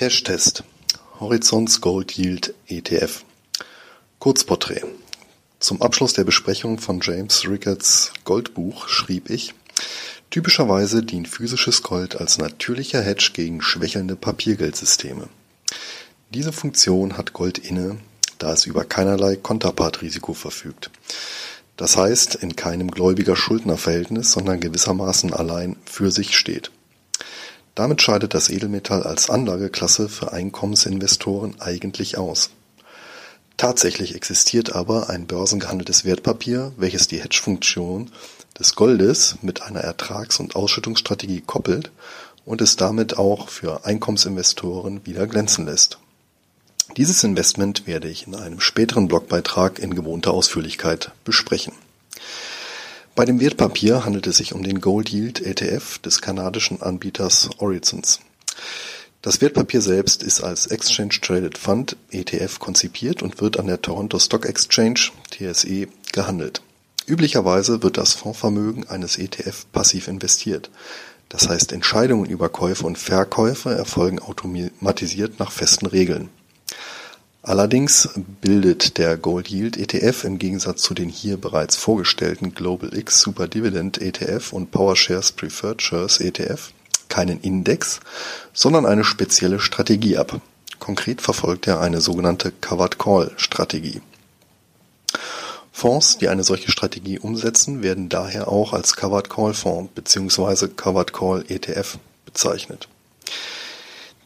Cash-Test Horizons Gold Yield ETF Kurzporträt Zum Abschluss der Besprechung von James Rickards Goldbuch schrieb ich, typischerweise dient physisches Gold als natürlicher Hedge gegen schwächelnde Papiergeldsysteme. Diese Funktion hat Gold inne, da es über keinerlei Konterpartrisiko verfügt. Das heißt, in keinem Gläubiger-Schuldner-Verhältnis, sondern gewissermaßen allein für sich steht. Damit scheidet das Edelmetall als Anlageklasse für Einkommensinvestoren eigentlich aus. Tatsächlich existiert aber ein börsengehandeltes Wertpapier, welches die Hedgefunktion des Goldes mit einer Ertrags- und Ausschüttungsstrategie koppelt und es damit auch für Einkommensinvestoren wieder glänzen lässt. Dieses Investment werde ich in einem späteren Blogbeitrag in gewohnter Ausführlichkeit besprechen. Bei dem Wertpapier handelt es sich um den Gold Yield ETF des kanadischen Anbieters Horizons. Das Wertpapier selbst ist als Exchange Traded Fund ETF konzipiert und wird an der Toronto Stock Exchange TSE gehandelt. Üblicherweise wird das Fondsvermögen eines ETF passiv investiert. Das heißt, Entscheidungen über Käufe und Verkäufe erfolgen automatisiert nach festen Regeln. Allerdings bildet der Gold Yield ETF im Gegensatz zu den hier bereits vorgestellten Global X Super Dividend ETF und PowerShares Preferred Shares ETF keinen Index, sondern eine spezielle Strategie ab. Konkret verfolgt er eine sogenannte Covered Call Strategie. Fonds, die eine solche Strategie umsetzen, werden daher auch als Covered Call Fonds bzw. Covered Call ETF bezeichnet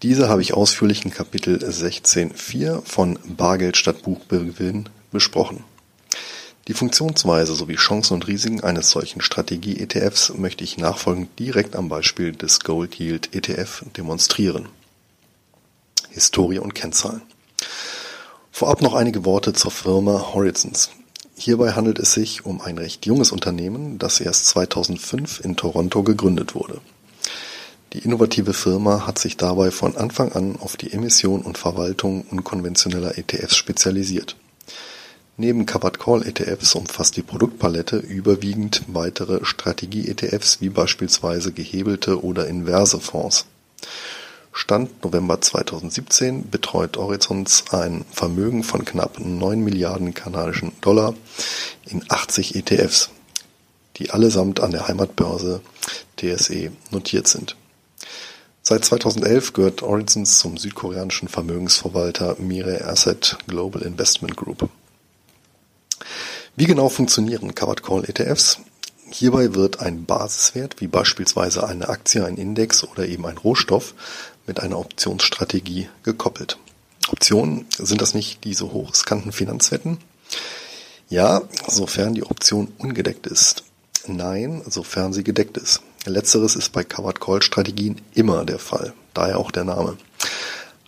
diese habe ich ausführlich in Kapitel 16.4 von Bargeld statt Buchgewinn besprochen. Die Funktionsweise sowie Chancen und Risiken eines solchen Strategie-ETFs möchte ich nachfolgend direkt am Beispiel des Gold Yield ETF demonstrieren. Historie und Kennzahlen. Vorab noch einige Worte zur Firma Horizons. Hierbei handelt es sich um ein recht junges Unternehmen, das erst 2005 in Toronto gegründet wurde. Die innovative Firma hat sich dabei von Anfang an auf die Emission und Verwaltung unkonventioneller ETFs spezialisiert. Neben Covered Call ETFs umfasst die Produktpalette überwiegend weitere Strategie-ETFs wie beispielsweise gehebelte oder inverse Fonds. Stand November 2017 betreut Horizons ein Vermögen von knapp 9 Milliarden kanadischen Dollar in 80 ETFs, die allesamt an der Heimatbörse TSE notiert sind Seit 2011 gehört Horizons zum südkoreanischen Vermögensverwalter Mirae Asset Global Investment Group. Wie genau funktionieren Covered Call ETFs? Hierbei wird ein Basiswert, wie beispielsweise eine Aktie, ein Index oder eben ein Rohstoff, mit einer Optionsstrategie gekoppelt. Optionen, sind das nicht diese hochriskanten Finanzwetten? Ja, sofern die Option ungedeckt ist. Nein, sofern sie gedeckt ist. Letzteres ist bei Covered Call Strategien immer der Fall, daher auch der Name.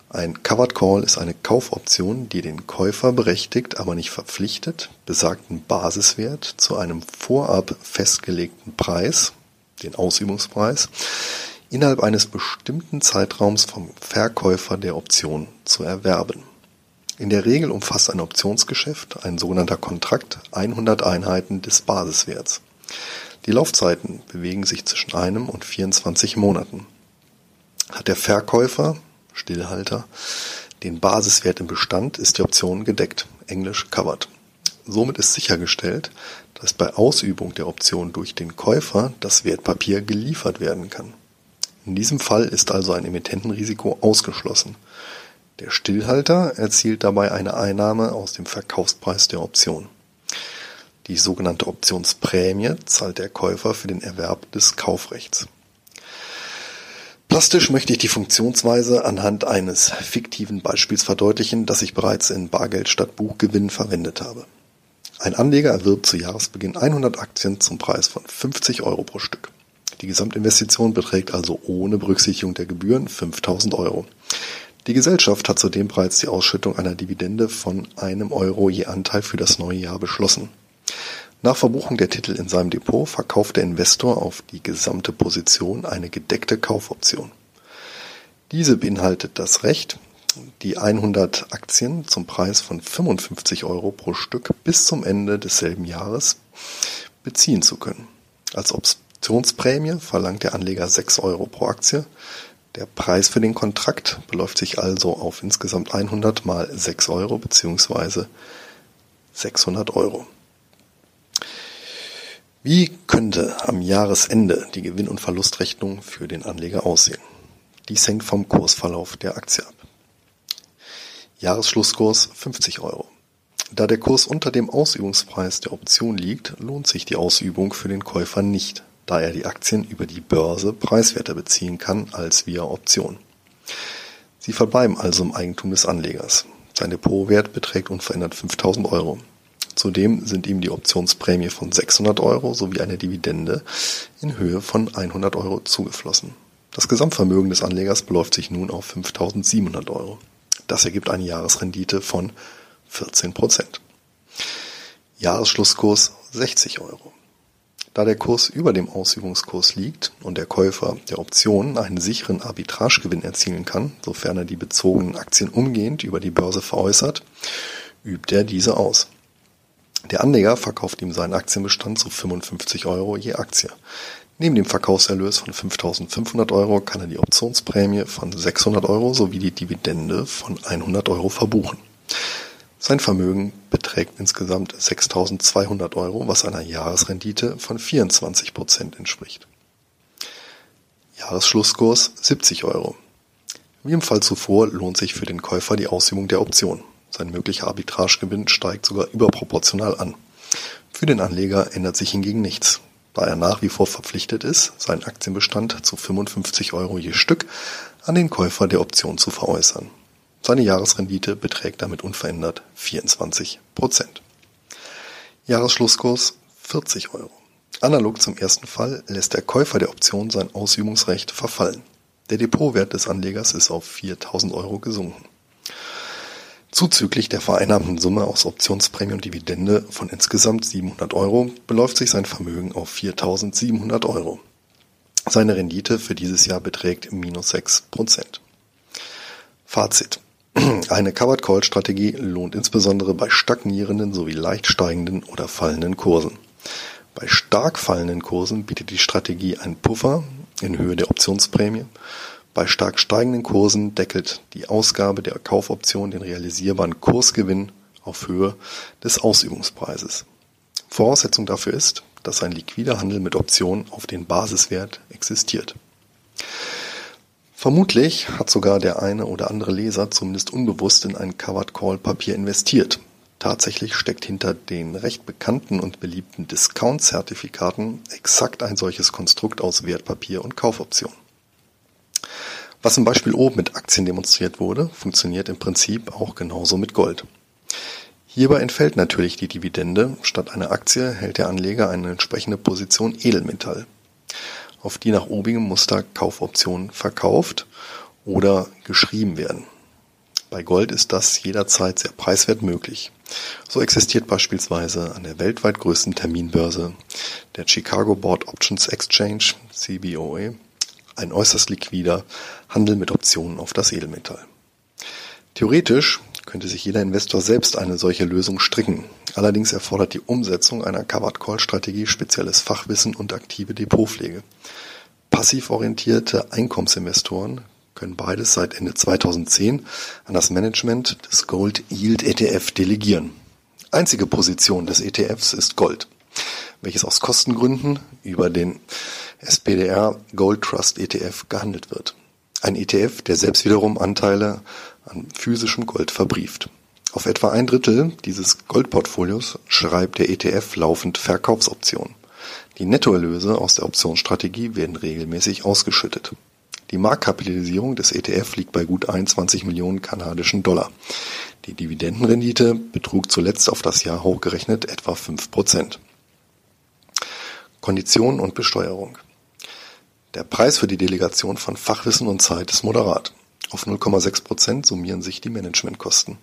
Ein Covered Call ist eine Kaufoption, die den Käufer berechtigt, aber nicht verpflichtet, besagten Basiswert zu einem vorab festgelegten Preis, den Ausübungspreis, innerhalb eines bestimmten Zeitraums vom Verkäufer der Option zu erwerben. In der Regel umfasst ein Optionsgeschäft, ein sogenannter Kontrakt, 100 Einheiten des Basiswerts. Die Laufzeiten bewegen sich zwischen einem und 24 Monaten. Hat der Verkäufer (Stillhalter) den Basiswert im Bestand, ist die Option gedeckt (englisch covered). Somit ist sichergestellt, dass bei Ausübung der Option durch den Käufer das Wertpapier geliefert werden kann. In diesem Fall ist also ein Emittentenrisiko ausgeschlossen. Der Stillhalter erzielt dabei eine Einnahme aus dem Verkaufspreis der Option die sogenannte Optionsprämie zahlt der Käufer für den Erwerb des Kaufrechts. Plastisch möchte ich die Funktionsweise anhand eines fiktiven Beispiels verdeutlichen, das ich bereits in Bargeld statt Buchgewinn verwendet habe. Ein Anleger erwirbt zu Jahresbeginn 100 Aktien zum Preis von 50 Euro pro Stück. Die Gesamtinvestition beträgt also ohne Berücksichtigung der Gebühren 5000 Euro. Die Gesellschaft hat zudem bereits die Ausschüttung einer Dividende von einem Euro je Anteil für das neue Jahr beschlossen. Nach Verbuchung der Titel in seinem Depot verkauft der Investor auf die gesamte Position eine gedeckte Kaufoption. Diese beinhaltet das Recht, die 100 Aktien zum Preis von 55 Euro pro Stück bis zum Ende desselben Jahres beziehen zu können. Als Optionsprämie verlangt der Anleger 6 Euro pro Aktie, Der Preis für den Kontrakt beläuft sich also auf insgesamt 100 mal 6 Euro bzw. 600 Euro. Wie könnte am Jahresende die Gewinn- und Verlustrechnung für den Anleger aussehen? Dies hängt vom Kursverlauf der Aktie ab. Jahresschlusskurs 50 Euro. Da der Kurs unter dem Ausübungspreis der Option liegt, lohnt sich die Ausübung für den Käufer nicht, da er die Aktien über die Börse preiswerter beziehen kann als via Option. Sie verbleiben also im Eigentum des Anlegers. Sein Depotwert beträgt unverändert 5000 Euro. Zudem sind ihm die Optionsprämie von 600 Euro sowie eine Dividende in Höhe von 100 Euro zugeflossen. Das Gesamtvermögen des Anlegers beläuft sich nun auf 5.700 Euro. Das ergibt eine Jahresrendite von 14 Prozent. Jahresschlusskurs 60 Euro. Da der Kurs über dem Ausübungskurs liegt und der Käufer der Option einen sicheren Arbitragegewinn erzielen kann, sofern er die bezogenen Aktien umgehend über die Börse veräußert, übt er diese aus. Der Anleger verkauft ihm seinen Aktienbestand zu 55 Euro je Aktie. Neben dem Verkaufserlös von 5.500 Euro kann er die Optionsprämie von 600 Euro sowie die Dividende von 100 Euro verbuchen. Sein Vermögen beträgt insgesamt 6.200 Euro, was einer Jahresrendite von 24 Prozent entspricht. Jahresschlusskurs 70 Euro. Wie im Fall zuvor lohnt sich für den Käufer die Ausübung der Option. Sein möglicher Arbitragegewinn steigt sogar überproportional an. Für den Anleger ändert sich hingegen nichts, da er nach wie vor verpflichtet ist, seinen Aktienbestand zu 55 Euro je Stück an den Käufer der Option zu veräußern. Seine Jahresrendite beträgt damit unverändert 24 Prozent. Jahresschlusskurs 40 Euro. Analog zum ersten Fall lässt der Käufer der Option sein Ausübungsrecht verfallen. Der Depotwert des Anlegers ist auf 4000 Euro gesunken. Zuzüglich der vereinnahmten Summe aus Optionsprämie und Dividende von insgesamt 700 Euro beläuft sich sein Vermögen auf 4.700 Euro. Seine Rendite für dieses Jahr beträgt minus 6 Prozent. Fazit. Eine Covered Call Strategie lohnt insbesondere bei stagnierenden sowie leicht steigenden oder fallenden Kursen. Bei stark fallenden Kursen bietet die Strategie einen Puffer in Höhe der Optionsprämie bei stark steigenden Kursen deckelt die Ausgabe der Kaufoption den realisierbaren Kursgewinn auf Höhe des Ausübungspreises. Voraussetzung dafür ist, dass ein liquider Handel mit Optionen auf den Basiswert existiert. Vermutlich hat sogar der eine oder andere Leser zumindest unbewusst in ein Covered Call Papier investiert. Tatsächlich steckt hinter den recht bekannten und beliebten Discount-Zertifikaten exakt ein solches Konstrukt aus Wertpapier und Kaufoption. Was im Beispiel oben mit Aktien demonstriert wurde, funktioniert im Prinzip auch genauso mit Gold. Hierbei entfällt natürlich die Dividende, statt einer Aktie hält der Anleger eine entsprechende Position Edelmetall, auf die nach obigem Muster Kaufoptionen verkauft oder geschrieben werden. Bei Gold ist das jederzeit sehr preiswert möglich. So existiert beispielsweise an der weltweit größten Terminbörse, der Chicago Board Options Exchange, CBOE, ein äußerst liquider Handel mit Optionen auf das Edelmetall. Theoretisch könnte sich jeder Investor selbst eine solche Lösung stricken. Allerdings erfordert die Umsetzung einer Covered Call Strategie spezielles Fachwissen und aktive Depotpflege. Passiv orientierte Einkommensinvestoren können beides seit Ende 2010 an das Management des Gold Yield ETF delegieren. Einzige Position des ETFs ist Gold, welches aus Kostengründen über den SPDR Gold Trust ETF gehandelt wird. Ein ETF, der selbst wiederum Anteile an physischem Gold verbrieft. Auf etwa ein Drittel dieses Goldportfolios schreibt der ETF laufend Verkaufsoptionen. Die Nettoerlöse aus der Optionsstrategie werden regelmäßig ausgeschüttet. Die Marktkapitalisierung des ETF liegt bei gut 21 Millionen kanadischen Dollar. Die Dividendenrendite betrug zuletzt auf das Jahr hochgerechnet etwa 5 Prozent. Konditionen und Besteuerung. Der Preis für die Delegation von Fachwissen und Zeit ist moderat. Auf 0,6 Prozent summieren sich die Managementkosten.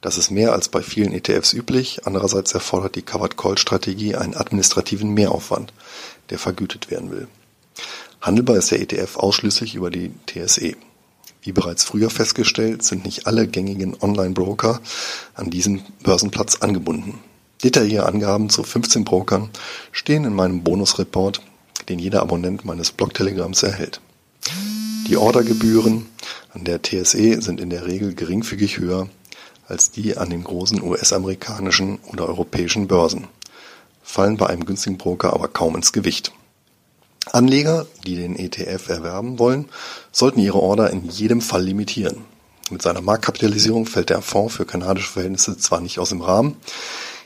Das ist mehr als bei vielen ETFs üblich, andererseits erfordert die Covered Call Strategie einen administrativen Mehraufwand, der vergütet werden will. Handelbar ist der ETF ausschließlich über die TSE. Wie bereits früher festgestellt, sind nicht alle gängigen Online-Broker an diesen Börsenplatz angebunden. Detaillierte Angaben zu 15 Brokern stehen in meinem Bonusreport den jeder Abonnent meines Blog-Telegramms erhält. Die Ordergebühren an der TSE sind in der Regel geringfügig höher als die an den großen US-amerikanischen oder europäischen Börsen, fallen bei einem günstigen Broker aber kaum ins Gewicht. Anleger, die den ETF erwerben wollen, sollten ihre Order in jedem Fall limitieren. Mit seiner Marktkapitalisierung fällt der Fonds für kanadische Verhältnisse zwar nicht aus dem Rahmen,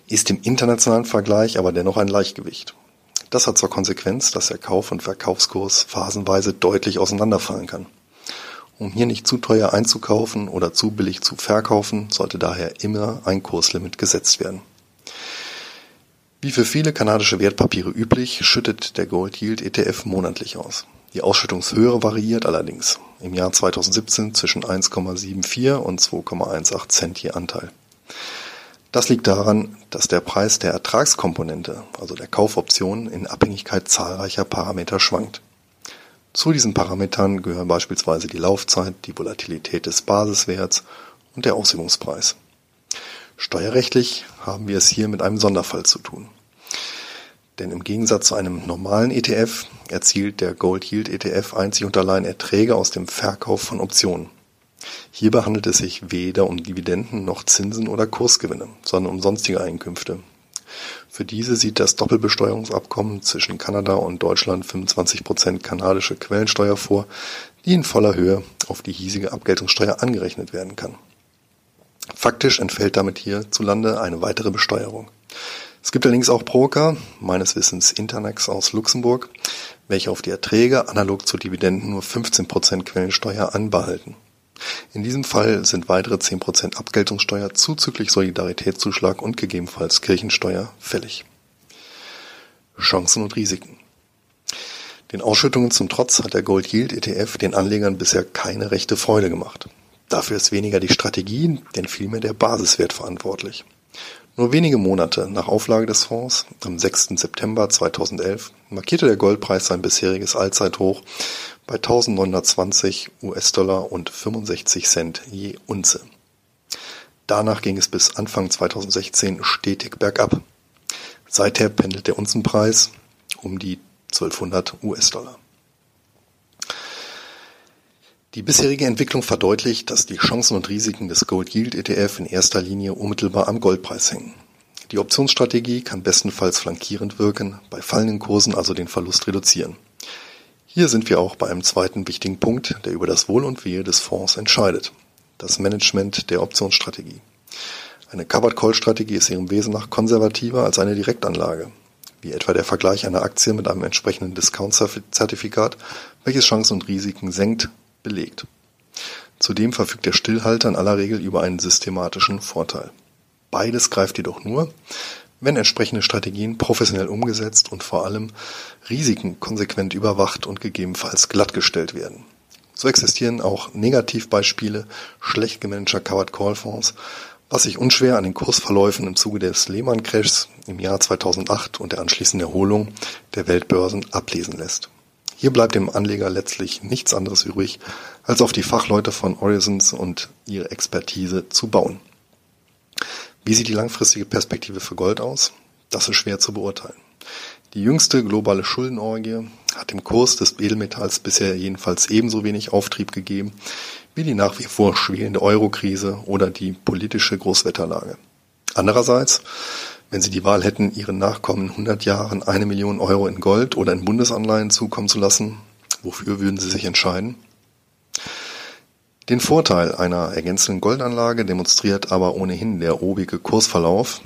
ist im internationalen Vergleich aber dennoch ein Leichtgewicht. Das hat zur Konsequenz, dass der Kauf- und Verkaufskurs phasenweise deutlich auseinanderfallen kann. Um hier nicht zu teuer einzukaufen oder zu billig zu verkaufen, sollte daher immer ein Kurslimit gesetzt werden. Wie für viele kanadische Wertpapiere üblich, schüttet der Gold Yield ETF monatlich aus. Die Ausschüttungshöhe variiert allerdings. Im Jahr 2017 zwischen 1,74 und 2,18 Cent je Anteil. Das liegt daran, dass der Preis der Ertragskomponente, also der Kaufoption, in Abhängigkeit zahlreicher Parameter schwankt. Zu diesen Parametern gehören beispielsweise die Laufzeit, die Volatilität des Basiswerts und der Ausübungspreis. Steuerrechtlich haben wir es hier mit einem Sonderfall zu tun. Denn im Gegensatz zu einem normalen ETF erzielt der Gold Yield ETF einzig und allein Erträge aus dem Verkauf von Optionen. Hierbei handelt es sich weder um Dividenden noch Zinsen oder Kursgewinne, sondern um sonstige Einkünfte, für diese sieht das Doppelbesteuerungsabkommen zwischen Kanada und Deutschland 25 Prozent kanadische Quellensteuer vor, die in voller Höhe auf die hiesige Abgeltungssteuer angerechnet werden kann. Faktisch entfällt damit hierzulande eine weitere Besteuerung. Es gibt allerdings auch Broker, meines Wissens Internex aus Luxemburg, welche auf die Erträge analog zu Dividenden nur 15 Prozent Quellensteuer anbehalten. In diesem Fall sind weitere 10% Abgeltungssteuer zuzüglich Solidaritätszuschlag und gegebenenfalls Kirchensteuer fällig. Chancen und Risiken. Den Ausschüttungen zum Trotz hat der Gold Yield ETF den Anlegern bisher keine rechte Freude gemacht. Dafür ist weniger die Strategie, denn vielmehr der Basiswert verantwortlich. Nur wenige Monate nach Auflage des Fonds, am 6. September 2011, markierte der Goldpreis sein bisheriges Allzeithoch bei 1920 US-Dollar und 65 Cent je Unze. Danach ging es bis Anfang 2016 stetig bergab. Seither pendelt der Unzenpreis um die 1200 US-Dollar. Die bisherige Entwicklung verdeutlicht, dass die Chancen und Risiken des Gold Yield ETF in erster Linie unmittelbar am Goldpreis hängen. Die Optionsstrategie kann bestenfalls flankierend wirken, bei fallenden Kursen also den Verlust reduzieren. Hier sind wir auch bei einem zweiten wichtigen Punkt, der über das Wohl und Wehe des Fonds entscheidet. Das Management der Optionsstrategie. Eine Covered Call Strategie ist ihrem Wesen nach konservativer als eine Direktanlage, wie etwa der Vergleich einer Aktie mit einem entsprechenden Discount-Zertifikat, welches Chancen und Risiken senkt, belegt. Zudem verfügt der Stillhalter in aller Regel über einen systematischen Vorteil. Beides greift jedoch nur, wenn entsprechende Strategien professionell umgesetzt und vor allem Risiken konsequent überwacht und gegebenenfalls glattgestellt werden. So existieren auch Negativbeispiele schlecht gemanagter Covered Call Fonds, was sich unschwer an den Kursverläufen im Zuge des Lehman Crashs im Jahr 2008 und der anschließenden Erholung der Weltbörsen ablesen lässt. Hier bleibt dem Anleger letztlich nichts anderes übrig, als auf die Fachleute von Horizons und ihre Expertise zu bauen. Wie sieht die langfristige Perspektive für Gold aus? Das ist schwer zu beurteilen. Die jüngste globale Schuldenorgie hat dem Kurs des Edelmetalls bisher jedenfalls ebenso wenig Auftrieb gegeben wie die nach wie vor schwelende Eurokrise oder die politische Großwetterlage. Andererseits, wenn Sie die Wahl hätten, Ihren Nachkommen 100 Jahren eine Million Euro in Gold oder in Bundesanleihen zukommen zu lassen, wofür würden Sie sich entscheiden? Den Vorteil einer ergänzenden Goldanlage demonstriert aber ohnehin der obige Kursverlauf,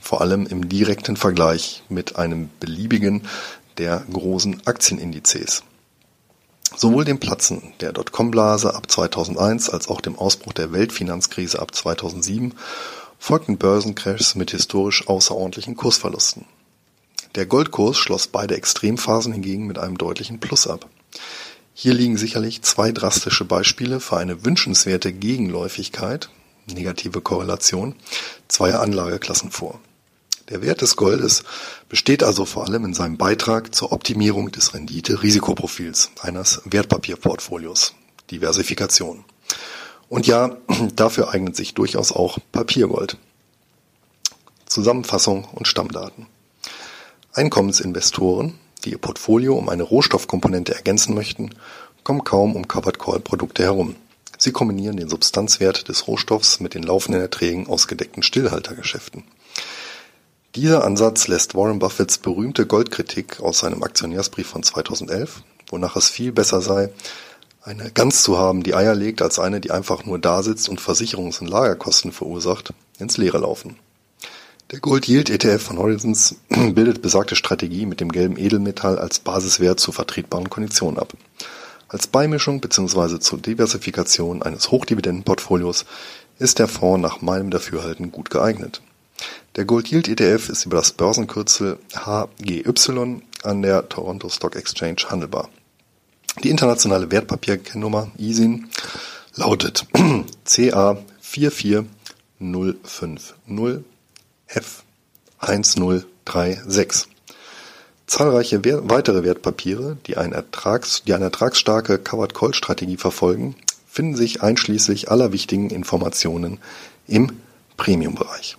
vor allem im direkten Vergleich mit einem beliebigen der großen Aktienindizes. Sowohl dem Platzen der Dotcom-Blase ab 2001 als auch dem Ausbruch der Weltfinanzkrise ab 2007 folgten Börsencrashs mit historisch außerordentlichen Kursverlusten. Der Goldkurs schloss beide Extremphasen hingegen mit einem deutlichen Plus ab. Hier liegen sicherlich zwei drastische Beispiele für eine wünschenswerte Gegenläufigkeit (negative Korrelation) zweier Anlageklassen vor. Der Wert des Goldes besteht also vor allem in seinem Beitrag zur Optimierung des Rendite-Risikoprofils eines Wertpapierportfolios (Diversifikation). Und ja, dafür eignet sich durchaus auch Papiergold. Zusammenfassung und Stammdaten. Einkommensinvestoren die ihr Portfolio um eine Rohstoffkomponente ergänzen möchten, kommen kaum um Covered Call Produkte herum. Sie kombinieren den Substanzwert des Rohstoffs mit den laufenden Erträgen aus gedeckten Stillhaltergeschäften. Dieser Ansatz lässt Warren Buffetts berühmte Goldkritik aus seinem Aktionärsbrief von 2011, wonach es viel besser sei, eine Gans zu haben, die Eier legt, als eine, die einfach nur da sitzt und Versicherungs- und Lagerkosten verursacht, ins Leere laufen. Der Gold Yield ETF von Horizons bildet besagte Strategie mit dem gelben Edelmetall als Basiswert zu vertretbaren Konditionen ab. Als Beimischung bzw. zur Diversifikation eines Hochdividendenportfolios ist der Fonds nach meinem Dafürhalten gut geeignet. Der Gold Yield ETF ist über das Börsenkürzel HGY an der Toronto Stock Exchange handelbar. Die internationale Wertpapierkennnummer ISIN lautet CA 44050 F1036. Zahlreiche weitere Wertpapiere, die, ein Ertrags, die eine ertragsstarke Covered-Call-Strategie verfolgen, finden sich einschließlich aller wichtigen Informationen im Premium-Bereich.